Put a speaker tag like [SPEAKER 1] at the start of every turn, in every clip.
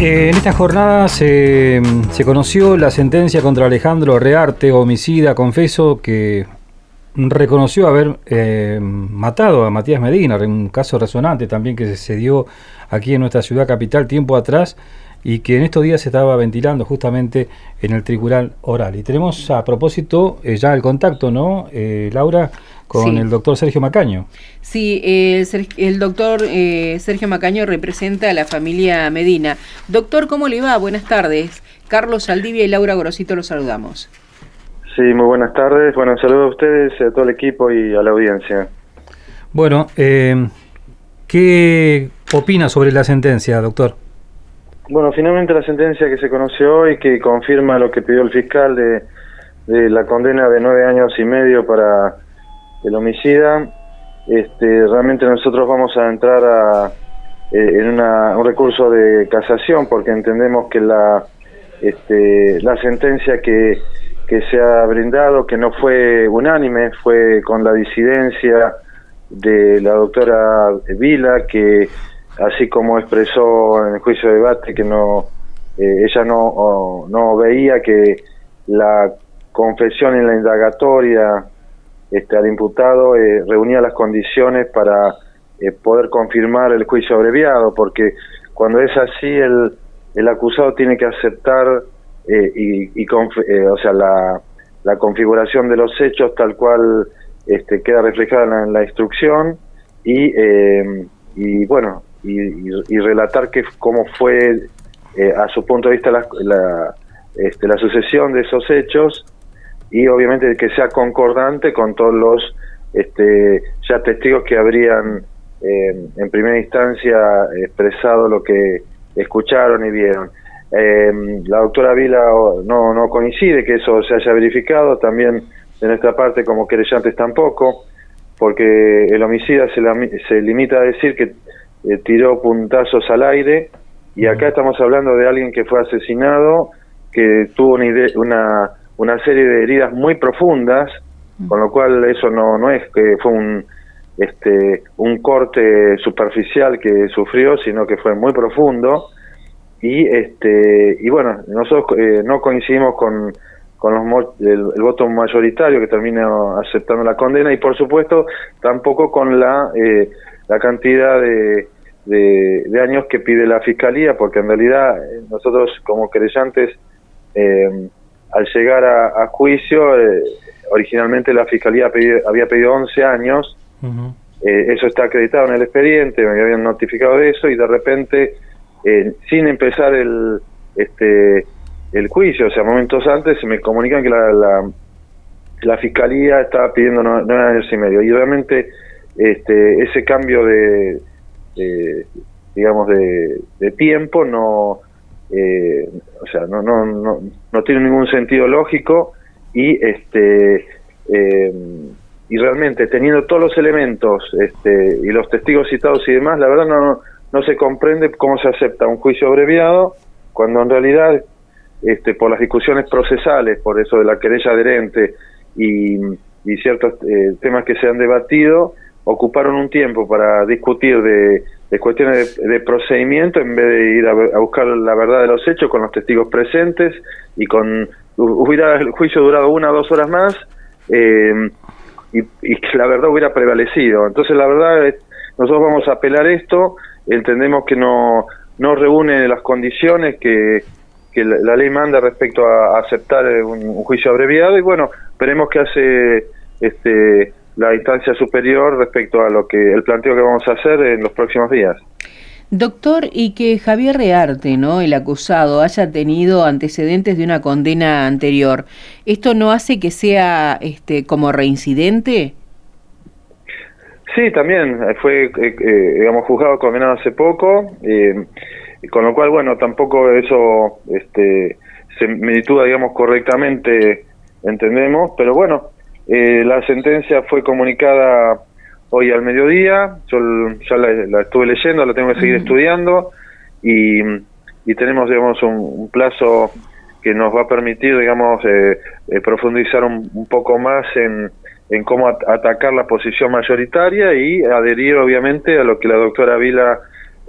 [SPEAKER 1] Esta jornada se, conoció la sentencia contra Alejandro Rearte, homicida, confeso, que reconoció haber eh, matado a Matías Medina, un caso resonante también que se dio aquí en nuestra ciudad capital tiempo atrás y que en estos días se estaba ventilando justamente en el tribunal oral. Y tenemos a propósito eh, ya el contacto, ¿no, eh, Laura? Con el doctor Sergio Macaño.
[SPEAKER 2] Sí, el, doctor eh, Sergio Macaño representa a la familia Medina. Doctor, ¿cómo le va? Buenas tardes. Carlos Saldivia y Laura Gorosito los saludamos.
[SPEAKER 3] Sí, muy buenas tardes. Bueno, saludo a ustedes, a todo el equipo y a la audiencia.
[SPEAKER 1] Bueno, eh, ¿qué opina sobre la sentencia, doctor?
[SPEAKER 3] Bueno, finalmente la sentencia que se conoció hoy, que confirma lo que pidió el fiscal de, de la condena de nueve años y medio para el homicida. Este, realmente nosotros vamos a entrar a, eh, en un recurso de casación porque entendemos que la, este, la sentencia que, que se ha brindado, que no fue unánime, fue con la disidencia de la doctora Vila, que así como expresó en el juicio de debate que no eh, ella no, no veía que la confesión en la indagatoria este, al imputado eh, reunía las condiciones para eh, poder confirmar el juicio abreviado, porque cuando es así el, el acusado tiene que aceptar eh, y, o sea la, la, configuración de los hechos tal cual este, queda reflejada en la, instrucción y, y bueno y, relatar que cómo fue a su punto de vista la, la, este, la sucesión de esos hechos y obviamente que sea concordante con todos los este, ya testigos que habrían eh, en primera instancia expresado lo que escucharon y vieron. Eh, la doctora Vila no, no coincide que eso se haya verificado, también de nuestra parte como querellantes tampoco, porque el homicida se, se limita a decir que eh, tiró puntazos al aire y acá estamos hablando de alguien que fue asesinado, que tuvo una, una una serie de heridas muy profundas, mm. con lo cual eso no, no es que fue un, este, un corte superficial que sufrió, sino que fue muy profundo. Y, este, y bueno, nosotros eh, no coincidimos con, con los, el, voto mayoritario que termina aceptando la condena y por supuesto tampoco con la, eh, la cantidad de, de, años que pide la fiscalía, porque en realidad eh, nosotros como creyentes eh, al llegar a, juicio, eh, originalmente la fiscalía había pedido 11 años, eh, eso está acreditado en el expediente, me habían notificado de eso y de repente, eh, sin empezar el, este, el juicio, o sea, momentos antes, se me comunican que la, la, fiscalía estaba pidiendo nueve años y medio. Y realmente este, ese cambio de, digamos, de, de tiempo no eh, o sea, no, no, no, no tiene ningún sentido lógico y este eh, y realmente teniendo todos los elementos este, y los testigos citados y demás, la verdad no, no se comprende cómo se acepta un juicio abreviado cuando en realidad este, por las discusiones procesales, por eso de la querella adherente y, y ciertos eh, temas que se han debatido, ocuparon un tiempo para discutir de de cuestiones de, procedimiento en vez de ir a, buscar la verdad de los hechos con los testigos presentes y con hubiera el juicio durado una o dos horas más eh, y, que la verdad hubiera prevalecido. Entonces la verdad es, nosotros vamos a apelar esto entendemos que no no reúne las condiciones que, que la, ley manda respecto a, aceptar un, un, juicio abreviado y bueno esperemos que hace este la instancia superior respecto a lo que el planteo que vamos a hacer en los próximos días.
[SPEAKER 2] Doctor, y que Javier Rearte, ¿no? el acusado, haya tenido antecedentes de una condena anterior, ¿esto no hace que sea este, como reincidente
[SPEAKER 3] Sí, también fue, digamos, juzgado condenado hace poco, con lo cual, bueno, tampoco eso este, se meditúa, digamos, correctamente, entendemos, pero bueno, la sentencia fue comunicada hoy al mediodía, yo ya la, estuve leyendo, la tengo que seguir estudiando. Y, y, tenemos, digamos, un, plazo que nos va a permitir, digamos, eh, eh, profundizar un, poco más en, en cómo atacar la posición mayoritaria y adherir, obviamente, a lo que la doctora Vila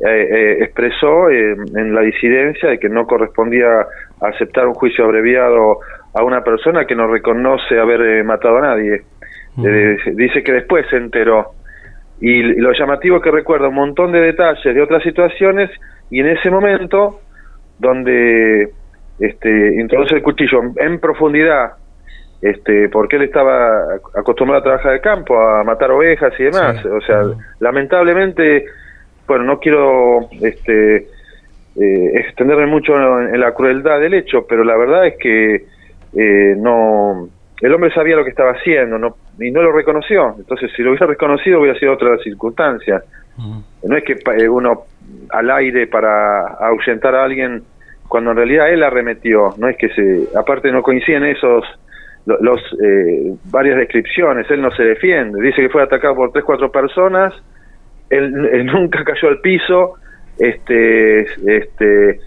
[SPEAKER 3] eh, expresó en la disidencia de que no correspondía aceptar un juicio abreviado a una persona que no reconoce haber matado a nadie. Eh, dice que después se enteró. Y lo llamativo es que recuerda un montón de detalles de otras situaciones y en ese momento donde este, introduce el cuchillo en, profundidad, este, porque él estaba acostumbrado a trabajar de campo, a matar ovejas y demás. O sea, lamentablemente, bueno, no quiero este, eh, extenderme mucho en, la crueldad del hecho, pero la verdad es que eh, no el hombre sabía lo que estaba haciendo no, y no lo reconoció. Entonces, si lo hubiera reconocido, hubiera sido otra circunstancia. No es que eh, uno al aire para ahuyentar a alguien, cuando en realidad él arremetió. No es que se. Aparte, no coinciden esos. Los, eh, varias descripciones, él no se defiende, dice que fue atacado por tres, cuatro personas, él, él nunca cayó al piso, este, este,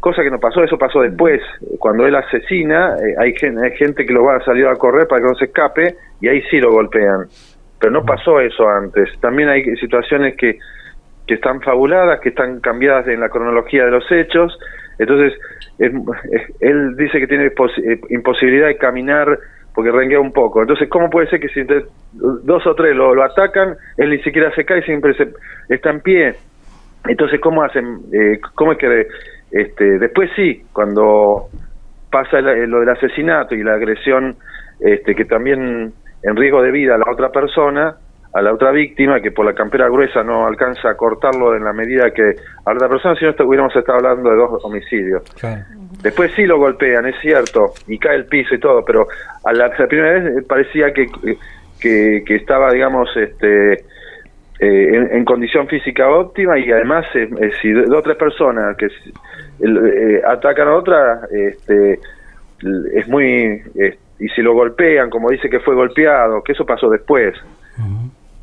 [SPEAKER 3] cosa que no pasó, eso pasó después. Cuando él asesina, eh, hay, hay gente que lo va a salir a correr para que no se escape y ahí sí lo golpean. Pero no pasó eso antes. También hay situaciones que, que están fabuladas, que están cambiadas en la cronología de los hechos. Entonces, él dice que tiene eh, imposibilidad de caminar porque renguea un poco. Entonces, ¿cómo puede ser que si dos o tres lo, lo atacan, él ni siquiera se cae, siempre se, está en pie? Entonces, ¿cómo hacen? Eh, ¿Cómo es que este, después sí, cuando pasa lo del asesinato y la agresión, este, que también en riesgo de vida a la otra persona, a la otra víctima, que por la campera gruesa no alcanza a cortarlo en la medida que a la otra persona, si no hubiéramos estado hablando de dos homicidios. Después sí lo golpean, es cierto, y cae el piso y todo, pero a la, primera vez parecía que, que, que estaba, digamos, este, eh, en, condición física óptima y además eh, eh, si dos o tres personas que atacan a otra este, es muy y si lo golpean como dice que fue golpeado que eso pasó después.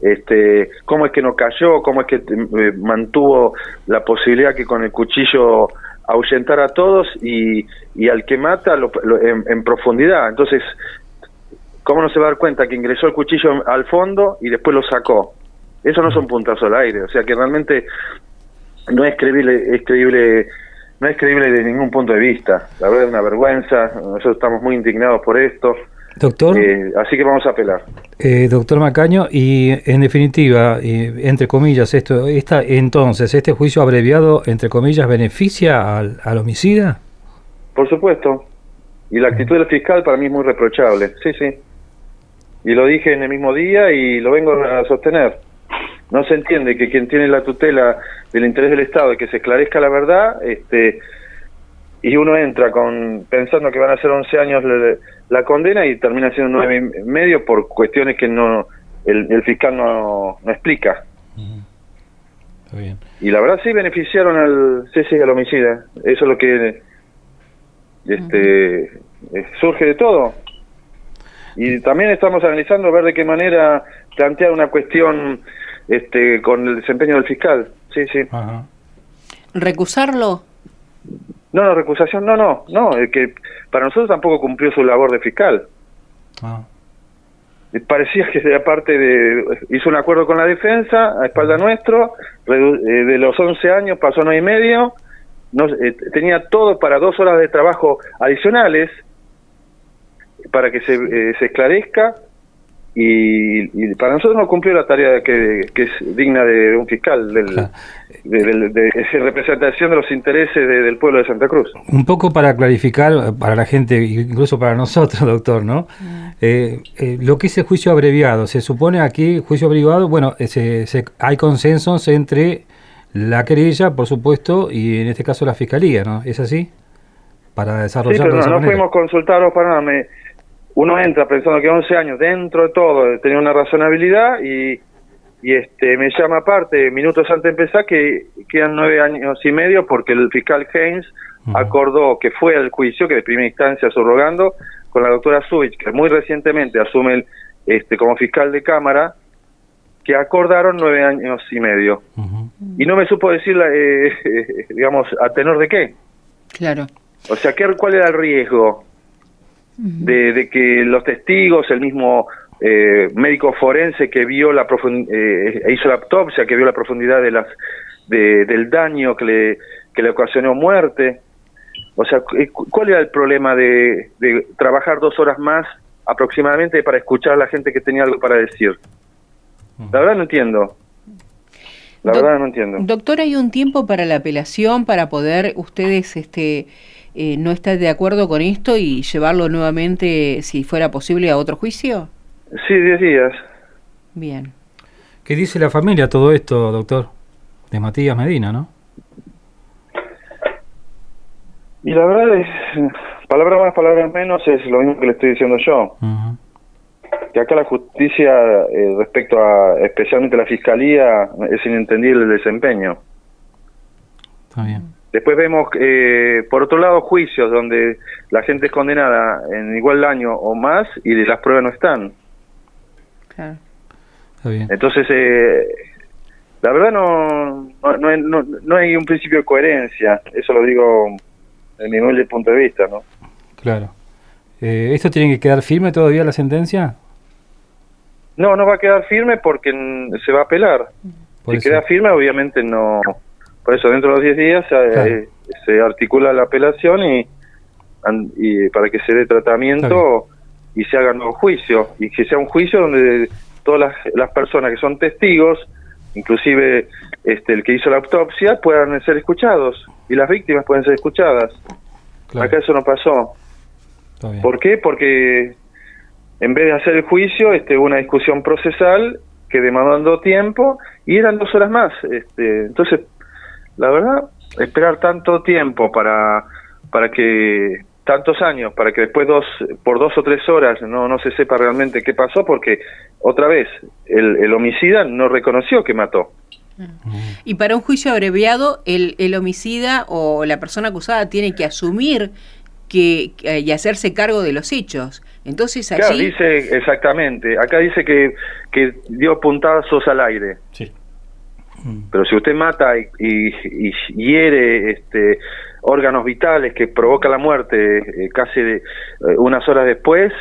[SPEAKER 3] Este cómo es que no cayó cómo es que mantuvo la posibilidad que con el cuchillo ahuyentara a todos y, y al que mata en, en profundidad entonces cómo no se va a dar cuenta que ingresó el cuchillo al fondo y después lo sacó eso no son puntas al aire, o sea que realmente no es creíble, es creíble, no es creíble de ningún punto de vista. La verdad es una vergüenza, nosotros estamos muy indignados por esto.
[SPEAKER 1] Doctor.
[SPEAKER 3] Eh, así que vamos a apelar.
[SPEAKER 1] Eh, doctor Macaño, y en definitiva, entre comillas, esto, esta, entonces, ¿este juicio abreviado, entre comillas, beneficia al, al homicida?
[SPEAKER 3] Por supuesto. Y la actitud del fiscal para mí es muy reprochable. Sí, sí. Y lo dije en el mismo día y lo vengo a sostener no se entiende que quien tiene la tutela del interés del Estado y que se esclarezca la verdad, este, y uno entra con pensando que van a ser 11 años la, condena y termina siendo nueve y medio por cuestiones que no el, fiscal no, no explica. Y la verdad sí beneficiaron al sí, al homicida. Eso es lo que este surge de todo. Y también estamos analizando ver de qué manera plantear una cuestión este, con el desempeño del fiscal. Sí, sí.
[SPEAKER 2] ¿Recusarlo?
[SPEAKER 3] No, no, recusación, no, no, no, es que para nosotros tampoco cumplió su labor de fiscal. Ah. Parecía que aparte de, hizo un acuerdo con la defensa a espalda nuestro, eh, de los 11 años pasó a 9 y medio, no, eh, tenía todo para dos horas de trabajo adicionales para que se, eh, se esclarezca y, para nosotros no cumplió la tarea que, es digna de un fiscal, del, de, esa representación de los intereses del pueblo de Santa Cruz.
[SPEAKER 1] Un poco para clarificar para la gente, incluso para nosotros, doctor, ¿no? Mm. Eh, eh, lo que es el juicio abreviado, se supone aquí, juicio abreviado, bueno, se, hay consensos entre la querella, por supuesto, y en este caso la fiscalía, ¿no? ¿Es así? Para desarrollar.
[SPEAKER 3] Sí, no, no fuimos consultados para nada. Me, uno entra pensando que 11 años dentro de todo tenía una razonabilidad y, y este me llama aparte, minutos antes de empezar, que quedan nueve años y medio porque el fiscal Haynes acordó que fue al juicio, que de primera instancia subrogando, con la doctora Zubich, que muy recientemente asume el, este como fiscal de Cámara, que acordaron nueve años y medio. Y no me supo decir, eh, digamos, a tenor de qué.
[SPEAKER 2] Claro.
[SPEAKER 3] O sea, ¿qué, ¿cuál era el riesgo? De, que los testigos, el mismo eh, médico forense que vio la eh, hizo la autopsia, que vio la profundidad de las del daño que le, que le ocasionó muerte. O sea, ¿cuál era el problema de, de trabajar dos horas más aproximadamente para escuchar a la gente que tenía algo para decir? La verdad no entiendo. La verdad no entiendo.
[SPEAKER 2] Doctor, ¿hay un tiempo para la apelación para poder ustedes este eh, no estar de acuerdo con esto y llevarlo nuevamente, si fuera posible, a otro juicio?
[SPEAKER 3] Sí, 10 días.
[SPEAKER 2] Bien.
[SPEAKER 1] ¿Qué dice la familia todo esto, doctor? De Matías Medina, ¿no?
[SPEAKER 3] Y la verdad es, palabra más, palabra menos, es lo mismo que le estoy diciendo yo que acá la justicia eh, respecto a especialmente la fiscalía es inentendible el desempeño.
[SPEAKER 1] Está bien.
[SPEAKER 3] Después vemos, eh, por otro lado, juicios donde la gente es condenada en igual año o más y las pruebas no están.
[SPEAKER 2] Claro.
[SPEAKER 1] Está bien.
[SPEAKER 3] Entonces, eh, la verdad no no, no, no, hay un principio de coherencia, eso lo digo en mi humilde punto de vista, ¿no?
[SPEAKER 1] Claro. ¿Esto tiene que quedar firme todavía la sentencia?
[SPEAKER 3] No, no va a quedar firme porque se va a apelar. si queda firme, obviamente no. Por eso, dentro de los 10 días eh, se articula la apelación y, y para que se dé tratamiento y se haga nuevo juicio. Y que sea un juicio donde todas las, personas que son testigos, inclusive este, el que hizo la autopsia, puedan ser escuchados y las víctimas pueden ser escuchadas. Acá eso no pasó. ¿Por qué? Porque en vez de hacer el juicio, este, una discusión procesal que demandó tiempo y eran dos horas más. Este, entonces, la verdad, esperar tanto tiempo para, para que tantos años para que después dos por dos o tres horas no no se sepa realmente qué pasó porque otra vez el, el homicida no reconoció que mató
[SPEAKER 2] y para un juicio abreviado el, el homicida o la persona acusada tiene que asumir que, y hacerse cargo de los hechos. Entonces allí...
[SPEAKER 3] Claro, dice exactamente. Acá dice que, que dio puntazos al aire.
[SPEAKER 1] Sí.
[SPEAKER 3] Pero si usted mata y, y, hiere este, órganos vitales que provoca la muerte eh, casi de, eh, unas horas después,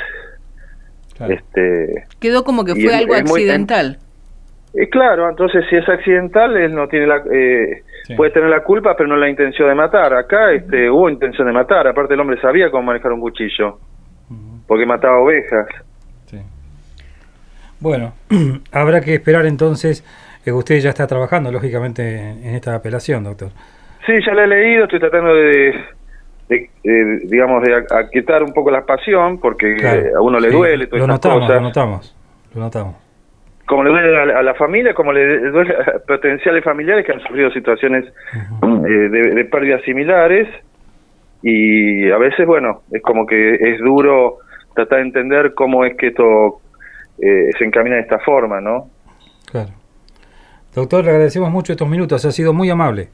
[SPEAKER 3] este,
[SPEAKER 2] quedó como que fue algo accidental.
[SPEAKER 3] Eh, claro, entonces si es accidental, él no tiene la, eh, puede tener la culpa, pero no la intención de matar. Acá este, hubo intención de matar, aparte el hombre sabía cómo manejar un cuchillo, porque mataba ovejas.
[SPEAKER 1] Bueno, habrá que esperar entonces, que usted ya está trabajando, lógicamente, en esta apelación, doctor.
[SPEAKER 3] Sí, ya la he leído, estoy tratando de, digamos, de aquietar un poco la pasión, porque a uno le duele todas
[SPEAKER 1] lo notamos,
[SPEAKER 3] Lo
[SPEAKER 1] notamos, lo notamos
[SPEAKER 3] como le duele a la, familia, como le duele a potenciales familiares que han sufrido situaciones eh, de, pérdidas similares y a veces, bueno, es como que es duro tratar de entender cómo es que esto eh, se encamina de esta forma, ¿no?
[SPEAKER 1] Claro. Doctor, le agradecemos mucho estos minutos, ha sido muy amable.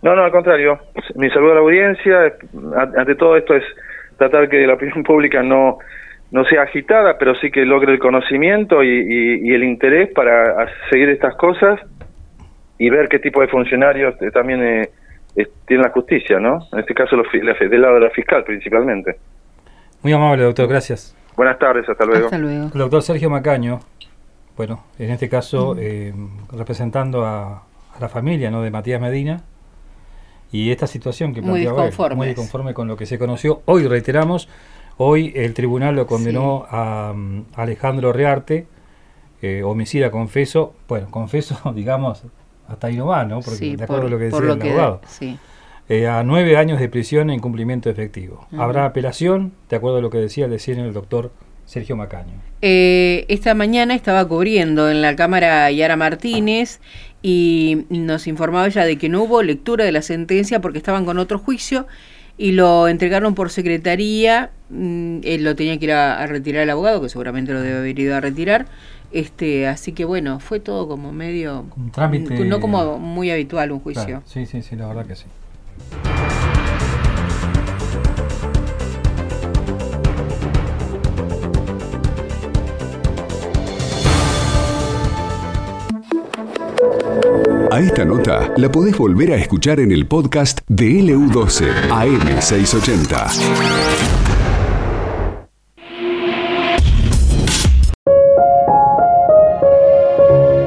[SPEAKER 3] No, no, al contrario. Mi saludo a la audiencia. Ante todo esto es tratar que la opinión pública no no sea agitada, pero sí que logre el conocimiento y, el interés para seguir estas cosas y ver qué tipo de funcionarios eh, también eh, tiene la justicia, ¿no? En este caso, del lado de la fiscal principalmente.
[SPEAKER 1] Muy amable, doctor, gracias.
[SPEAKER 3] Buenas tardes, hasta luego. Hasta
[SPEAKER 2] luego.
[SPEAKER 1] El doctor Sergio Macaño, bueno, en este caso eh, representando a, la familia ¿no? de Matías Medina y esta situación que planteaba muy conforme con lo que se conoció. Hoy reiteramos Hoy el tribunal lo condenó a, mm, Alejandro Rearte, eh, homicida confeso, bueno, confeso, digamos, hasta ahí no va, ¿no? Porque de acuerdo a lo que decía el abogado. Eh, a nueve años de prisión en cumplimiento efectivo. Habrá apelación, de acuerdo a lo que decía el decir el doctor Sergio Macaño.
[SPEAKER 2] Eh, esta mañana estaba cubriendo en la Cámara Yara Martínez y nos informaba ella de que no hubo lectura de la sentencia porque estaban con otro juicio y lo entregaron por secretaría. Mm, él lo tenía que ir a, retirar el abogado, que seguramente lo debe haber ido a retirar. Este, así que bueno, fue todo como medio
[SPEAKER 1] Un trámite-
[SPEAKER 2] no como muy habitual un juicio.
[SPEAKER 1] Claro, sí, sí, sí, la verdad que sí.
[SPEAKER 4] A esta nota la podés volver a escuchar en el podcast de LU12 AM680.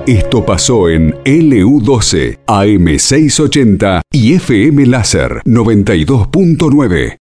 [SPEAKER 4] Esto pasó en LU12 AM680 y FM Láser 92.9.